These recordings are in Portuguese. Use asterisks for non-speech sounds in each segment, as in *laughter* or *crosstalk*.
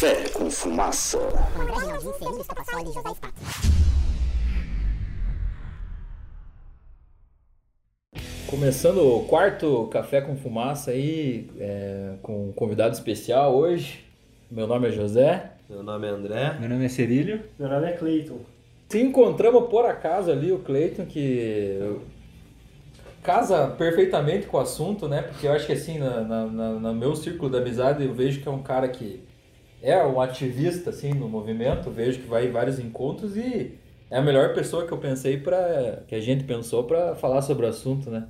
Café com Fumaça. Com André Rinaldinho, Fernando Escapassoli e José Spato. Começando o quarto Café com Fumaça aí, é, com um convidado especial hoje. Meu nome é José. Meu nome é André. Meu nome é Cerílio. Meu nome é Cleiton. Se encontramos por acaso ali o Cleiton, que casa perfeitamente com o assunto, né? Porque eu acho que assim, na, na, na- no meu círculo de amizade, eu vejo que é um cara que é um ativista assim no movimento, vejo que vai em vários encontros e é a melhor pessoa que eu pensei para que a gente pensou para falar sobre o assunto, né?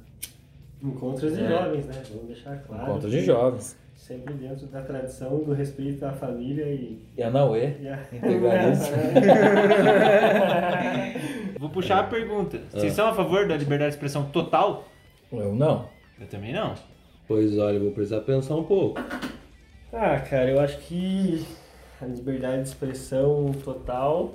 Encontros de É. jovens, né? Vamos deixar claro. Encontro de jovens. Sempre dentro da tradição do respeito à família e. E a Nauê, e a... integralista. *laughs* Vou puxar a pergunta. Vocês são a favor da liberdade de expressão total? Eu não. Eu também não. Pois olha, eu vou precisar pensar um pouco. Ah, cara, eu acho que a liberdade de expressão total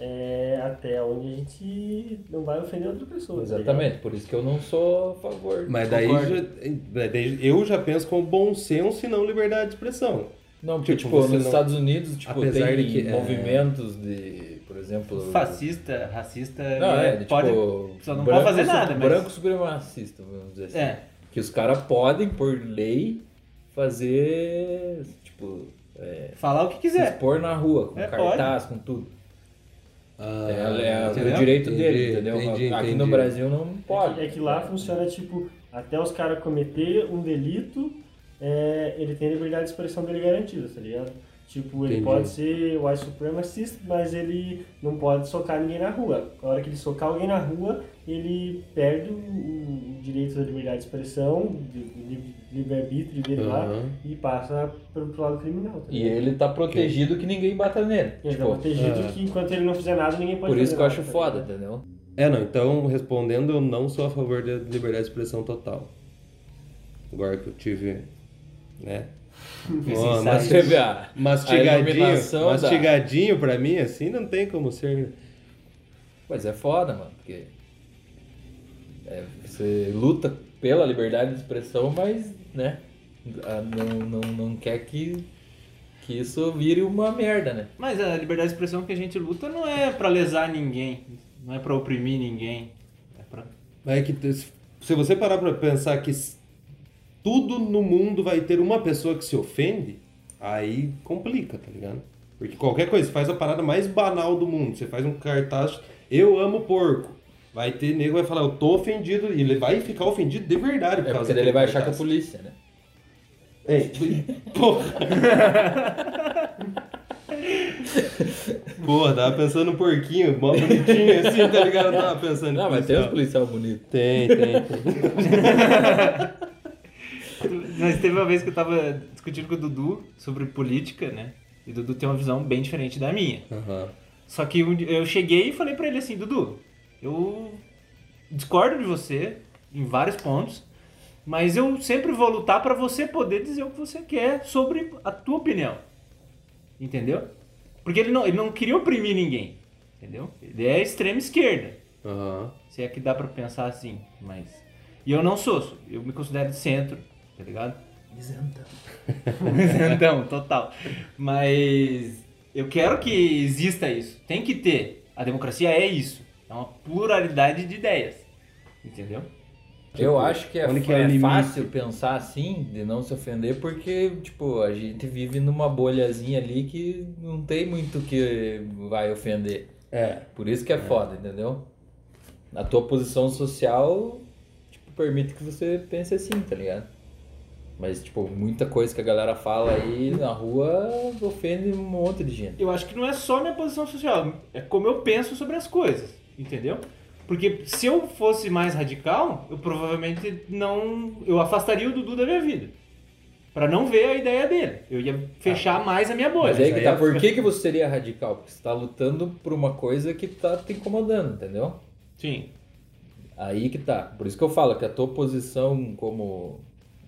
é até onde a gente não vai ofender outra pessoa. tá Exatamente, por isso que eu não sou a favor. Mas daí, já- daí eu já penso com bom senso e não liberdade de expressão. Não, porque, Tipo, tipo, nos não- Estados Unidos, tipo, Apesar tem de que, é- movimentos de, por exemplo... Fascista, racista, Não, é, é, de, pode. tipo, só não branco pode fazer nada, mas- Branco supremacista, vamos dizer assim. É. Que os caras podem, por lei, fazer, tipo, é, Falar o que se quiser. expor na rua, com É, cartaz, com tudo. Ah, é é entendeu? o direito Entendi, dele, entendeu? entendi, Aqui entendi. no Brasil não É que, pode. é que lá funciona tipo, até os caras cometer um delito, é, ele tem a liberdade de expressão dele garantida, tá ligado? Tipo, ele Entendi. pode ser white supremacist, mas ele não pode socar ninguém na rua. Na hora que ele socar alguém na rua, ele perde o, direito da liberdade de expressão, de, de livre-arbítrio dele lá, Aham. e passa pro, pro lado criminal. Tá E ele tá protegido que ninguém bata nele. Ele Tipo, tá protegido é. que enquanto ele não fizer nada, ninguém pode por isso que eu acho nada, tá foda, entendeu? É, não, então respondendo, eu não sou a favor da liberdade de expressão total. Agora que eu tive, né? Mas teve a, a mastigadinho, da- mastigadinho pra mim, assim, não tem como ser. Mas é foda, mano, porque é, você luta pela liberdade de expressão, mas, né, a- não, não, não quer que, que isso vire uma merda, né? Mas a liberdade de expressão que a gente luta não é pra lesar ninguém, não é pra oprimir ninguém. É pra... É que se você parar pra pensar que tudo no mundo vai ter uma pessoa que se ofende, aí complica, tá ligado? Porque qualquer coisa, você faz a parada mais banal do mundo, você faz um cartaz, eu amo porco. Vai ter nego vai falar, eu tô ofendido, e ele vai ficar ofendido de verdade por É causa porque ele vai achar que é cartaz. polícia, né? Ei, porra. *laughs* Porra, tava pensando no porquinho, mó bonitinho assim, tá ligado? Eu tava pensando Não, mas tem uns policial. policial bonitos. Tem, tem, tem. *laughs* Mas teve uma vez que eu tava discutindo com o Dudu sobre política, né? E o Dudu tem uma visão bem diferente da minha. Aham. Só que eu cheguei e falei pra ele assim, Dudu, eu discordo de você em vários pontos, mas eu sempre vou lutar pra você poder dizer o que você quer sobre a tua opinião. Entendeu? Porque ele não, ele não queria oprimir ninguém. Entendeu? Ele é extrema esquerda. Aham. Se é que dá pra pensar assim, mas. E eu não sou, eu me considero de centro, tá ligado? Isentão. *laughs* Isentão, total. Mas eu quero que exista isso. Tem que ter. A democracia é isso. É uma pluralidade de ideias. Entendeu? Eu acho que é, que é é fácil pensar assim, de não se ofender, porque, tipo, a gente vive numa bolhazinha ali que não tem muito que vai ofender. É. Por isso que é, foda, entendeu? A tua posição social, tipo, permite que você pense assim, tá ligado? Mas, tipo, muita coisa que a galera fala aí na rua ofende um monte de gente. Eu acho que não é só minha posição social, é como eu penso sobre as coisas. Entendeu? Porque se eu fosse mais radical, eu provavelmente não. Eu afastaria o Dudu da minha vida. Pra não ver a ideia dele. Eu ia fechar mais a minha bolha. Mas aí que tá, é- por que, *laughs* que você seria radical? Porque você tá lutando por uma coisa que tá te incomodando, entendeu? Sim. Aí que tá. Por isso que eu falo que a tua posição como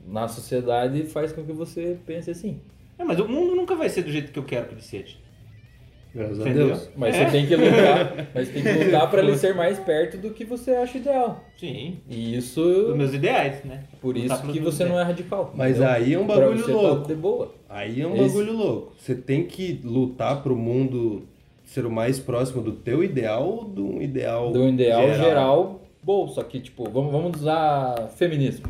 na sociedade faz com que você pense assim. É, mas o mundo nunca vai ser do jeito que eu quero que ele seja. Graças a Entendeu? Deus. Mas você tem que lutar, *laughs* mas tem que lutar para ele ser mais perto do que você acha ideal. Sim. E Os isso, meus ideais, né? por Lutar isso que você não ideais. é radical. Mas entendeu? aí é um Pra bagulho você louco. Tá de boa. Aí é um Esse- bagulho louco. Você tem que lutar pro mundo ser o mais próximo do teu ideal ou de um ideal Do ideal geral, bom, só que tipo, vamos, vamos usar feminismo.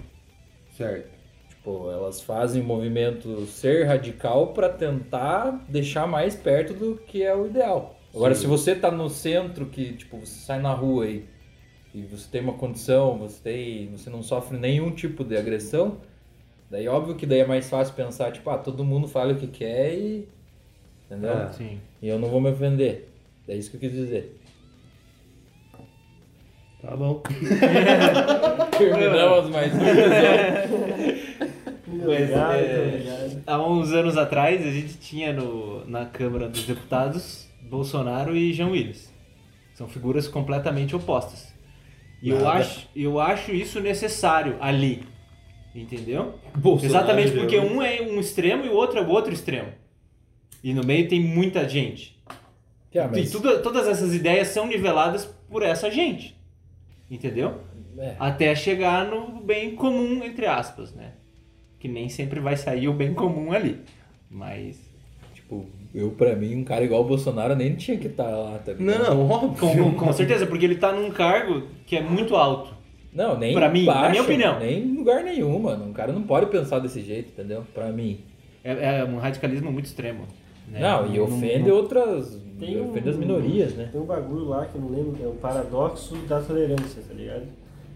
Certo. Tipo, elas fazem o movimento ser radical para tentar deixar mais perto do que é o ideal. Agora, Sim. se você tá no centro, que tipo, você sai na rua e, e você tem uma condição, você tem, você não sofre nenhum tipo de agressão, daí óbvio que daí é mais fácil pensar, tipo, ah, todo mundo fala o que quer e entendeu? Sim. E eu não vou me ofender. É isso que eu quis dizer. Tá bom. *laughs* Terminamos mais um episódio. *laughs* Obrigado, é, obrigado. Há uns anos atrás, a gente tinha no, na Câmara dos Deputados Bolsonaro e Jean Willis. São figuras completamente opostas. E eu acho, eu acho isso necessário ali. Entendeu? Bolsonaro Exatamente e porque um é um extremo e o outro é o outro extremo. E no meio tem muita gente. Ah, E mas- tudo- todas essas ideias são niveladas por essa gente. Entendeu? é. Até chegar no bem comum, entre aspas, né? Que nem sempre vai sair o bem comum ali. Mas. Tipo, eu pra mim, um cara igual o Bolsonaro nem tinha que estar lá, tá ligado? Não, óbvio. Com, com- com certeza, porque ele tá num cargo que é muito alto. Não, nem Pra mim, na baixo, minha opinião. Nem em lugar nenhum, mano. Um cara não pode pensar desse jeito, entendeu? Pra mim. É, é um radicalismo muito extremo. né? Não, e ofende não- outras. Tem um- ofende as minorias, né? Tem um bagulho lá que eu não lembro, é o paradoxo da tolerância, tá ligado?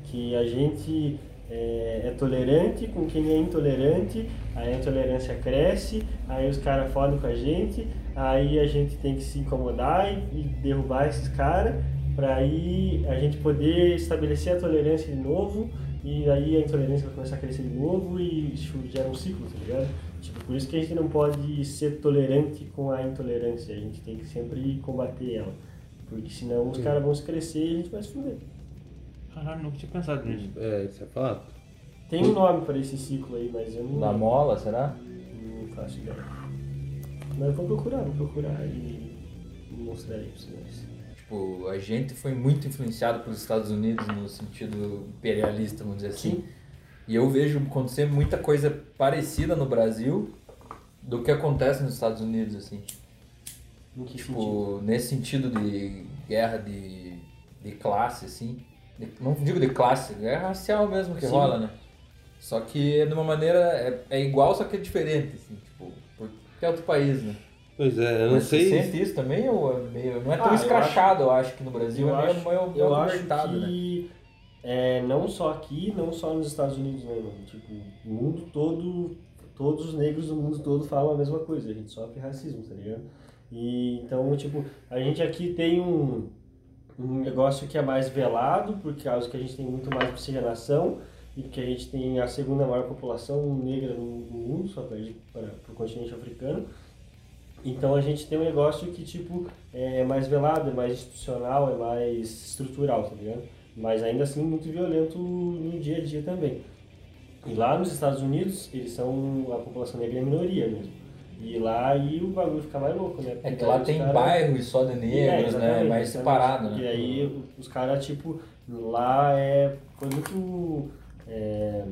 Que a gente é, é tolerante com quem é intolerante, aí a intolerância cresce, aí os caras fodem com a gente, aí a gente tem que se incomodar e, e derrubar esses caras, pra aí a gente poder estabelecer a tolerância de novo, e aí a intolerância vai começar a crescer de novo e isso gera um ciclo, tá ligado? Tipo, por isso que a gente não pode ser tolerante com a intolerância, a gente tem que sempre combater ela. Porque senão os caras vão se crescer e a gente vai se fuder. Caralho, nunca tinha pensado nisso. É, isso é fato. Tem um nome para esse ciclo aí, mas eu não, Na mola, será? não faço ideia. Mas eu vou procurar, vou procurar e mostrar aí pra vocês. Tipo, a gente foi muito influenciado pelos Estados Unidos no sentido imperialista, vamos dizer assim. Sim. E eu vejo acontecer muita coisa parecida no Brasil do que acontece nos Estados Unidos, assim. No que sentido? Tipo, nesse sentido de guerra de, de classe, assim. De- não digo de classe, guerra racial mesmo que Sim. rola, né? Só que é de uma maneira. É, é igual, só que é diferente, assim, tipo, porque é outro país, né? Pois é, eu não Mas sei. Você sente isso também ou é meio. Não é tão Ah, eu escrachado, eu acho, que no Brasil Eu é meio, acho, meio, eu meio acho apertado, né? É, não só aqui, não só nos Estados Unidos, né, mano? Tipo, o mundo todo, todos os negros do mundo todo falam a mesma coisa, a gente sofre racismo, tá ligado? E então, tipo, a gente aqui tem um, um negócio que é mais velado, por causa que a gente tem muito mais oxigenação e que a gente tem a segunda maior população negra no, mundo, só perde para o continente africano. Então a gente tem um negócio que, tipo, é mais velado, é mais institucional, é mais estrutural, tá ligado? Mas ainda assim muito violento no dia a dia também. E lá nos Estados Unidos, eles são, a população negra é minoria mesmo. E lá aí o bagulho fica mais louco, né? É Porque que lá tem cara- bairros só de é, negros, né? exatamente, Mais exatamente. separado, né? E aí os caras, tipo, lá é. Foi muito. é,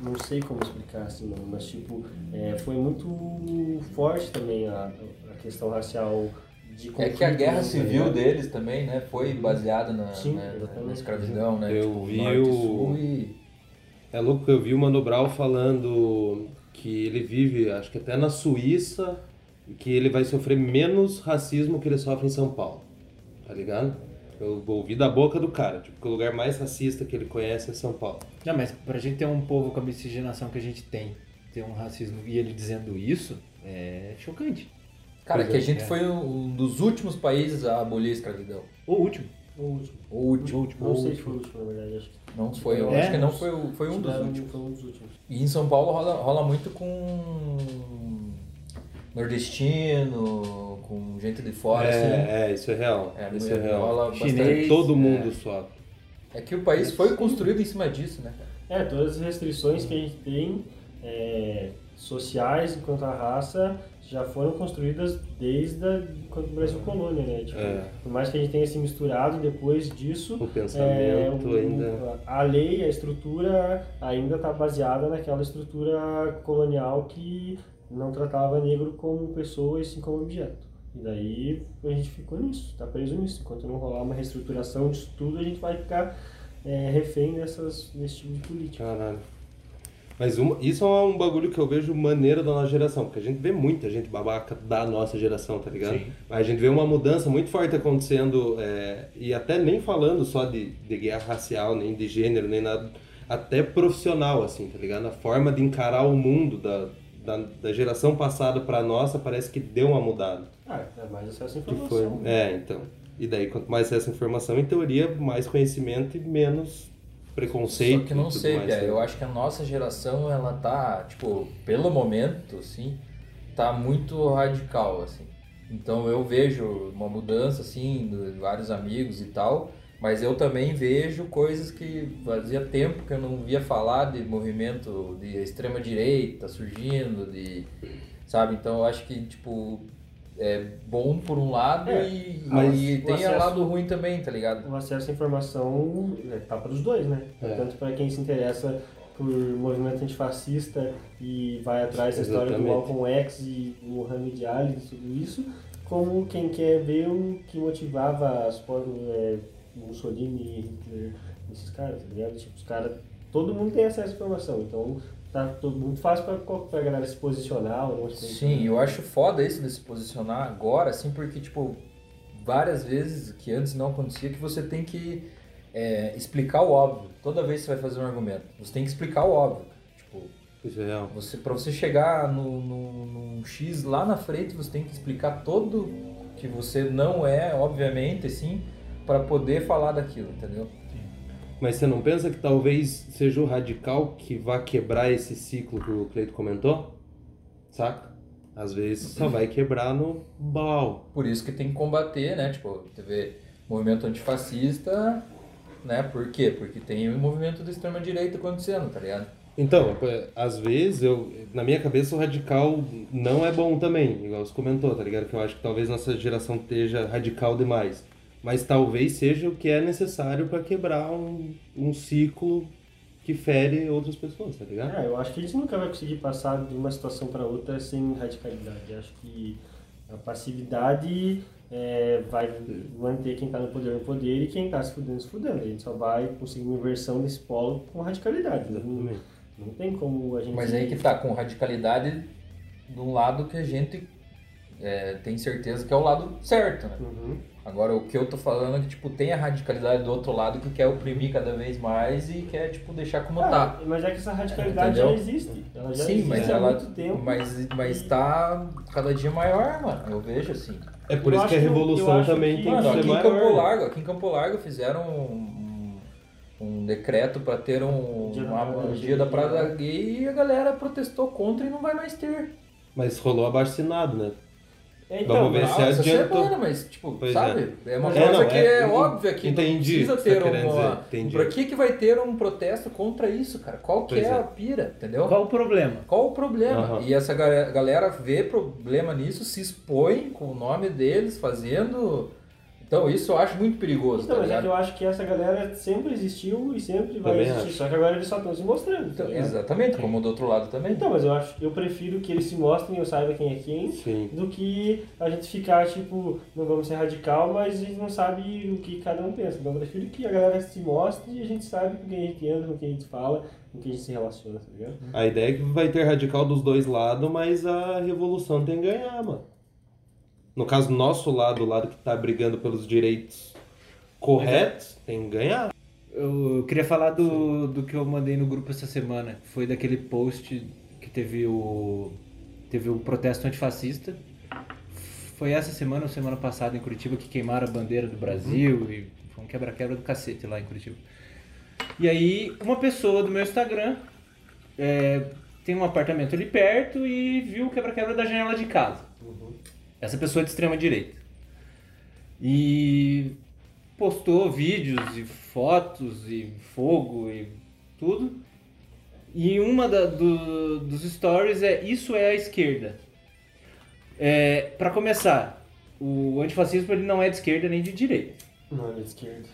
não sei como explicar assim, mas tipo, é, foi muito forte também a, a questão racial de É conflito. que a guerra né, civil tá ligado? deles também, né? Foi baseada na, Sim, exatamente. na escravidão, né? Eu tipo, vi o- e... É louco que eu vi o Mano Brown falando que ele vive, acho que até na Suíça, e que ele vai sofrer menos racismo que ele sofre em São Paulo. Tá ligado? Eu ouvi da boca do cara, tipo, que o lugar mais racista que ele conhece é São Paulo. Não, mas pra gente ter um povo com a miscigenação que a gente tem, ter um racismo e ele dizendo isso, é chocante. Cara, Pois que a é, gente é. foi um dos últimos países a abolir a escravidão. O último. O último. O último. O último. Não sei se foi o último, na verdade. Acho que Não foi, eu É? acho que não foi, o- foi um dos Não, últimos. Foi um dos últimos. E em São Paulo rola, rola muito com nordestino, com gente de fora, assim. é, é, isso é real. É, isso é real. rola Chinês. bastante. Todo É. mundo sofre. É que o país foi construído em cima disso, né? É, todas as restrições que a gente tem é, sociais enquanto a raça já foram construídas desde a, quando o Brasil colônia, né? Tipo, É. Por mais que a gente tenha se misturado depois disso, O é, pensamento o- ainda. a lei, a estrutura ainda está baseada naquela estrutura colonial que não tratava negro como pessoa e sim como objeto. E daí a gente ficou nisso, está preso nisso. Enquanto não rolar uma reestruturação disso tudo, a gente vai ficar é, refém dessas, desse tipo de política. Caralho. Mas uma- isso é um bagulho que eu vejo maneiro da nossa geração, porque a gente vê muita gente babaca da nossa geração, tá ligado? Sim. Mas a gente vê uma mudança muito forte acontecendo, é, e até nem falando só de, de guerra racial, nem de gênero, nem nada, até profissional, assim, tá ligado? A forma de encarar o mundo da, da, da geração passada pra nossa parece que deu uma mudada. Ah, é mais acesso à Que informação. foi, é, então. E daí, quanto mais essa informação, em teoria, mais conhecimento e menos preconceito. Só que não sei, mais, né? eu acho que a nossa geração, ela tá, tipo, pelo momento, assim, tá muito radical, assim. Então eu vejo uma mudança, assim, de vários amigos e tal, mas eu também vejo coisas que fazia tempo que eu não via falar de movimento de extrema direita surgindo, de, sabe? Então eu acho que, tipo, é bom por um lado É, e, mas e tem acesso- o lado ruim também, tá ligado? O acesso à informação é, tá para os dois, né? É. Tanto para quem se interessa por movimento antifascista e vai atrás da história do. Malcolm X e do Muhammad Ali e tudo isso, como quem quer ver o que motivava as por- é, Mussolini, Hitler, esses caras, tá ligado? Tipo, os caras, todo mundo tem acesso à informação, então tá todo muito fácil para pra galera se posicionar. ou Sim, eu acho foda isso de se posicionar agora, assim, porque, tipo, várias vezes que antes não acontecia, que você tem que é, explicar o óbvio. Toda vez que você vai fazer um argumento, você tem que explicar o óbvio. Tipo, Isso é real. você, pra você chegar no, no, num X lá na frente, você tem que explicar todo que você não é, obviamente, assim, para poder falar daquilo, entendeu? Mas você não pensa que talvez seja o radical que vá quebrar esse ciclo que o Cleito comentou? Saca? Às vezes só vai quebrar no bal. Por isso que tem que combater, né? Tipo, teve movimento antifascista, né? Por quê? Porque tem o movimento da extrema direita acontecendo, tá ligado? Então, às vezes, eu, na minha cabeça, o radical não é bom também, igual você comentou, tá ligado? Que eu acho que talvez nossa geração esteja radical demais. Mas talvez seja o que é necessário para quebrar um, um ciclo que fere outras pessoas, tá ligado? É, eu acho que a gente nunca vai conseguir passar de uma situação para outra sem radicalidade. Eu acho que a passividade é, vai manter quem está no poder no poder e quem está se fudendo se fudendo. A gente só vai conseguir uma inversão desse polo com radicalidade. Não, Exatamente. não tem como a gente. Mas aí que tá, com radicalidade de um lado que a gente é, tem certeza que é o lado certo, né? Uhum. Agora, o que eu tô falando é que, tipo, tem a radicalidade do outro lado que quer oprimir cada vez mais e quer, tipo, deixar como Ah, tá. mas é que essa radicalidade Entendeu? já existe. Ela já Sim, existe mas há ela. muito tempo. Mas, mas tá cada dia maior, mano. Eu vejo assim. É por Eu isso que a revolução também que- tem Mano, que aqui ser em maior. Campo Largo, aqui em Campo Largo fizeram um, um, decreto para ter um, Dia da uma- um Gay. dia da Parada Gay e a galera protestou contra e não vai mais ter. Mas rolou abaixo assinado, né? É, Então, Vamos ver se essa adiantou. semana, mas, tipo, Pois sabe? É, uma É, coisa não, que é- é, óbvia que entendi não precisa ter tá uma... dizer. Pra que, que vai ter um protesto contra isso, cara? Qual que Pois é, é. a pira, entendeu? Qual o problema? Qual o problema? Aham. E essa ga- galera vê problema nisso, se expõe com o nome deles, fazendo... Então isso eu acho muito perigoso, Então, tá mas é que ligado? eu acho que essa galera sempre existiu e sempre vai Também existir. acho. Só que agora eles só estão se mostrando. tá Então, ligado? exatamente, como do outro lado também. Então, mas eu acho, eu prefiro que eles se mostrem e eu saiba quem é quem, Sim. do que a gente ficar tipo, não vamos ser radical, mas a gente não sabe o que cada um pensa. Então eu prefiro que a galera se mostre e a gente sabe com quem a gente anda, com quem a gente fala, com quem a gente se relaciona, tá ligado? A ideia é que vai ter radical dos dois lados, mas a revolução tem que ganhar, mano. No caso, nosso lado, o lado que tá brigando pelos direitos corretos, tem que ganhar. Eu queria falar do, do que eu mandei no grupo essa semana. Foi daquele post que teve o. Teve o protesto antifascista. Foi essa semana ou semana passada em Curitiba que queimaram a bandeira do Brasil e foi um quebra-quebra do cacete lá em Curitiba. E aí, uma pessoa do meu Instagram é, tem um apartamento ali perto e viu o quebra-quebra da janela de casa. Essa pessoa é de extrema direita. E postou vídeos e fotos e fogo e tudo. E uma da- do- dos stories é Isso é a esquerda. É, para começar, o antifascismo ele não é de esquerda nem de direita. Não, ele é de esquerda.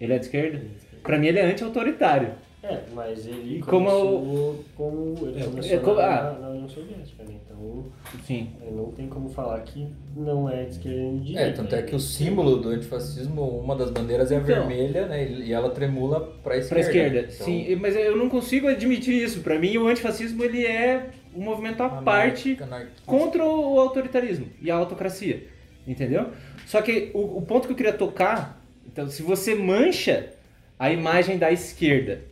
Ele é de esquerda? Pra mim ele é anti-autoritário. É, mas ele E como começou como ele É, começou é como- na, ah. na União Soviética, né? Então Sim. é, não tem como falar que não é de esquerda nem de É, direita. tanto é que o símbolo do antifascismo, uma das bandeiras é a Então. vermelha, né? E ela tremula pra esquerda. Pra esquerda, Então, sim. Mas eu não consigo admitir isso. Pra mim o antifascismo ele é um movimento à parte anarquista. contra o autoritarismo e a autocracia. Entendeu? Só que o, o ponto que eu queria tocar, então, se você mancha a imagem da esquerda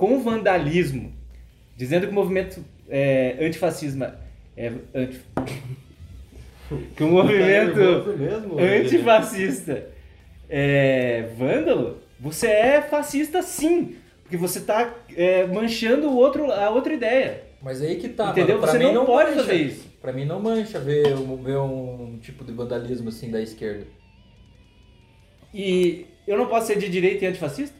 com vandalismo, dizendo que o movimento é, antifascismo é anti... *laughs* que o movimento Tá nervoso mesmo, antifascista é vândalo, você é fascista sim, porque você está manchando o outro, a outra ideia. Mas aí que tá, Entendeu? mano, pra Você mim não pode mancha. fazer isso. Pra mim não mancha ver, um- ver um tipo de vandalismo assim da esquerda. E eu não posso ser de direita e antifascista?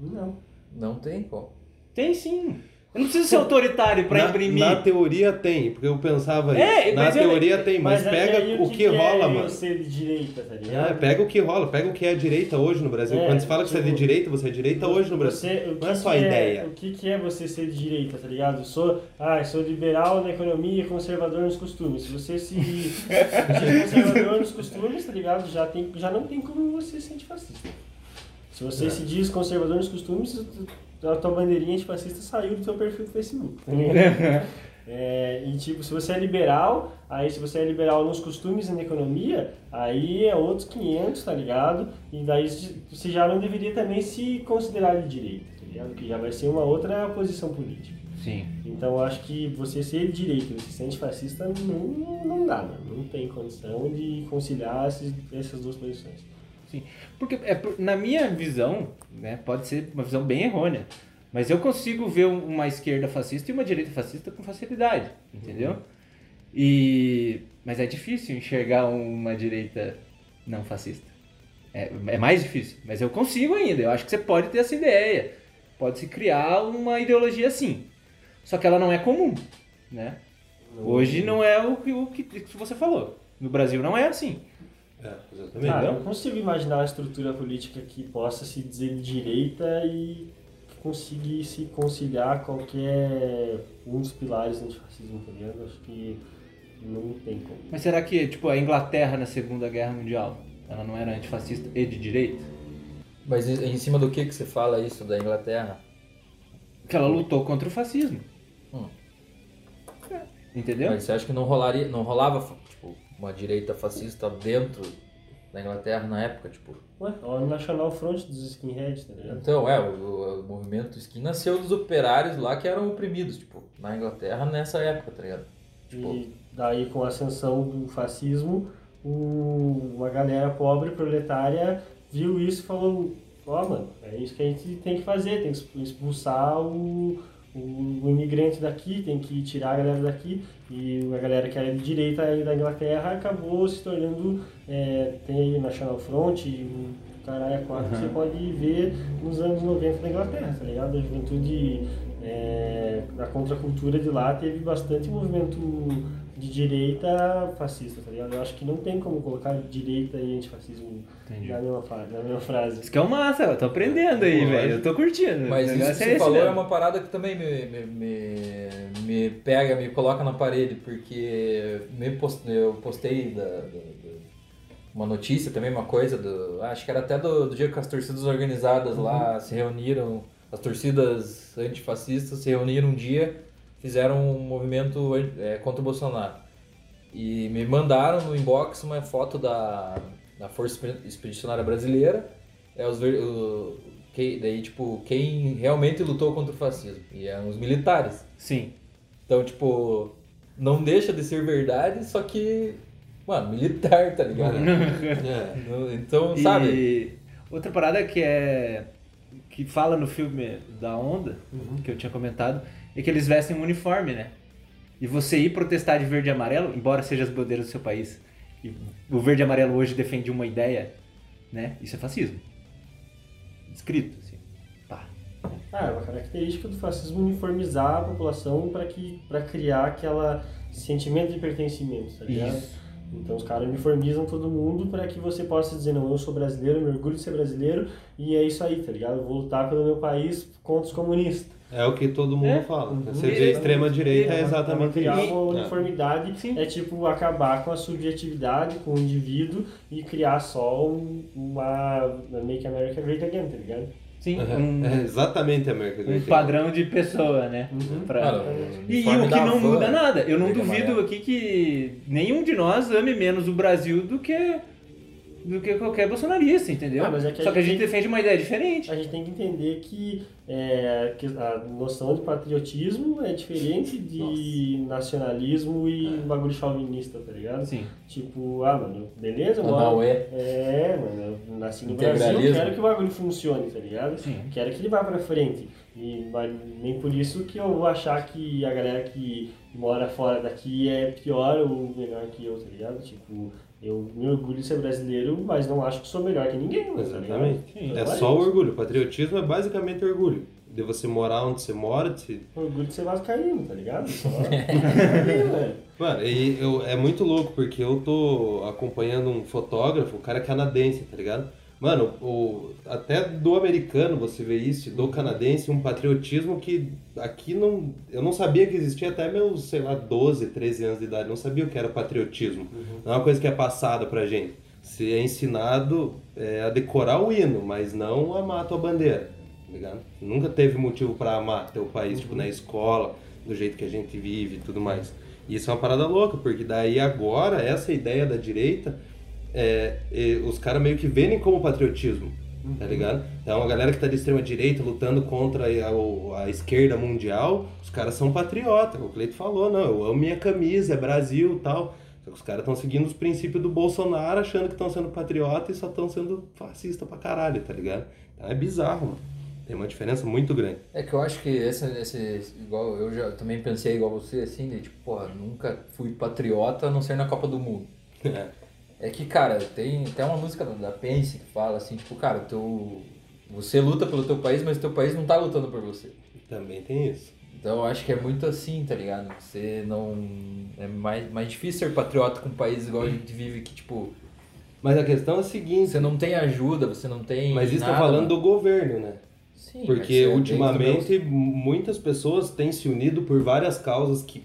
Não. Não tem como. Tem sim. Eu não preciso ser autoritário pra na, imprimir. Na teoria tem, porque eu pensava É, isso. Na mas eu- teoria tem, mas, aí- pega o que, rola, é mano. ser de direita, tá É, ligado? pega o que rola, pega o que é a direita hoje no Brasil. É, Quando se fala que você é de tipo, direita, você é direita hoje no Brasil. Você, o que Não é só a que ideia. O que, que é você ser de direita, tá ligado? Eu sou, ah, eu sou liberal na economia e conservador nos costumes. Se você *laughs* se conservador nos costumes, tá ligado? Já, tem, já não tem como você ser antifascista. Se você É. se diz conservador nos costumes, a tua bandeirinha antifascista saiu do teu perfil do Facebook. tá *laughs* ligado? É, e tipo, se você é liberal, aí se você é liberal nos costumes e na economia, aí é outros 500, tá ligado? E daí você já não deveria também se considerar de direita, tá ligado? Que já vai ser uma outra posição política. Sim. Então eu acho que você ser de direita e você ser antifascista não, não dá, né? Não tem condição de conciliar esses, essas duas posições. Sim. Porque é, na minha visão, né, pode ser uma visão bem errônea, mas eu consigo ver um- uma esquerda fascista e uma direita fascista com facilidade, entendeu? E mas é difícil enxergar uma direita não fascista. É, é mais difícil, mas eu consigo ainda. Eu acho que você pode ter essa ideia. Pode se criar uma ideologia assim. Só que ela não é comum, né? Hoje não é o que, o que você falou. No Brasil não é assim. É, exatamente. Cara, eu não consigo imaginar uma estrutura política que possa se dizer de direita e conseguir se conciliar qualquer um dos pilares do antifascismo, tá ligado? Acho que não tem como. Mas será que, tipo, a Inglaterra na Segunda Guerra Mundial, ela não era antifascista e de direita? Mas em em cima do que que você fala isso da Inglaterra? Que ela lutou contra o fascismo. Hum. Entendeu? Mas você acha que não rolaria, não rolava tipo uma direita fascista dentro da Inglaterra na época, tipo? Ué, olha o National Front dos skinheads, tá ligado? Então, é, o, o movimento skin nasceu dos operários lá que eram oprimidos, tipo, na Inglaterra nessa época, tá ligado? Tipo, E daí com a ascensão do fascismo, o- uma galera pobre, proletária, viu isso e falou, ó mano, é isso que a gente tem que fazer, tem que expulsar o, o, imigrante daqui, tem que tirar a galera daqui. E a galera que era de direita aí da Inglaterra acabou se tornando, é, tem aí National Front, e o caralho quatro, que você pode ver nos anos 90 da Inglaterra, tá ligado? A juventude é, a contracultura de lá teve bastante movimento de direita fascista, tá ligado? Eu acho que não tem como colocar direita e antifascismo Entendi. na mesma, fa- na mesma frase. Isso que é o massa, eu tô aprendendo aí, velho. Eu tô curtindo. Mas isso que negócio você é falou é mesmo. uma parada que também me, me, me, me pega, me coloca na parede, porque me post, eu postei da, da- da- uma notícia também, uma coisa, do, acho que era até do, do dia que as torcidas organizadas lá se reuniram, as torcidas antifascistas se reuniram um dia, fizeram um movimento é, contra o Bolsonaro. E me mandaram no inbox uma foto da, da Força Expedicionária Brasileira, é os, o, que, daí, tipo, quem realmente lutou contra o fascismo. E eram os militares. Sim. Então, tipo, não deixa de ser verdade, só que, mano, militar, tá ligado? *laughs* É. Então, sabe? E outra parada que é. que fala no filme da Onda, que eu tinha comentado, é que eles vestem um uniforme, né? E você ir protestar de verde e amarelo, embora seja as bandeiras do seu país, e o verde e amarelo hoje defende uma ideia, né? Isso é fascismo. Escrito, assim. Pá. Ah, é uma característica do fascismo uniformizar a população para que para criar aquela sentimento de pertencimento, tá ligado? Isso. Então os caras uniformizam todo mundo para que você possa dizer, não, eu sou brasileiro, me orgulho de ser brasileiro e é isso aí, tá ligado? Eu vou lutar pelo meu país contra os comunistas. É o que todo mundo É. fala. Uhum. Você vê a extrema-direita, é Pra exatamente criar isso. uma É. uniformidade Sim. é tipo acabar com a subjetividade, com o indivíduo e criar só um- uma Make America Great Again, tá ligado? Sim, É, um, é exatamente a América um Great padrão de pessoa, né? Uhum. Pra- Cara, E, e o que não muda nada. Eu não duvido aqui que nenhum de nós ame menos o Brasil do que do que qualquer bolsonarista, entendeu? Ah, mas é que a Só que a gente gente- defende uma ideia diferente. A gente tem que entender que, é, que a noção de patriotismo é diferente de nacionalismo e bagulho chauvinista, tá ligado? Sim. Tipo, ah, mano, beleza, mano. não é. É, mano, eu nasci no Brasil, quero que o bagulho funcione, tá ligado? Sim. Quero que ele vá pra frente. E mas nem por isso que eu vou achar que a galera que mora fora daqui é pior ou melhor que eu, tá ligado? Tipo, eu me orgulho de ser brasileiro, mas não acho que sou melhor que ninguém, tá ligado? Exatamente. Sim. É Então só o orgulho. Patriotismo é basicamente orgulho. De você morar onde você mora, de Orgulho de ser vascaíno, tá ligado? Só. *laughs* *laughs* Mano, e eu, é muito louco, porque eu tô acompanhando um fotógrafo, o cara é canadense, tá ligado? Mano, o, até do americano você vê isso, do canadense, um patriotismo que aqui não. Eu não sabia que existia até meus, sei lá, 12, 13 anos de idade. Não sabia o que era patriotismo. Não é uma coisa que é passada pra gente. Você é ensinado é, a decorar o hino, mas não amar a tua bandeira, tá ligado? Nunca teve motivo pra amar teu país, tipo, na escola, do jeito que a gente vive e tudo mais. E isso é uma parada louca, porque daí agora, essa ideia da direita, é, é, os caras meio que vendem como patriotismo, tá ligado? Então a galera que tá de extrema direita lutando contra a, a esquerda mundial, os caras são patriotas. O Cleito falou, não, eu amo minha camisa, é Brasil e tal. Os caras estão seguindo os princípios do Bolsonaro, achando que estão sendo patriota e só estão sendo fascista pra caralho, tá ligado? Então é bizarro, mano. Tem uma diferença muito grande. É que eu acho que esse, esse igual eu já também pensei igual você, assim, de tipo, porra, nunca fui patriota a não ser na Copa do Mundo. *laughs* É. É que, cara, tem até uma música da- Pense que fala assim, tipo, cara, teu, você luta pelo teu país, mas teu país não tá lutando por você. Também tem isso. Então eu acho que é muito assim, tá ligado? Você não. É mais, mais difícil ser patriota com um país igual a gente vive, que, tipo, Mas a questão é a seguinte, você não tem ajuda, você não tem. mas isso tá nada, falando mano. do governo, né? Sim, Porque é ultimamente muitas pessoas têm se unido por várias causas que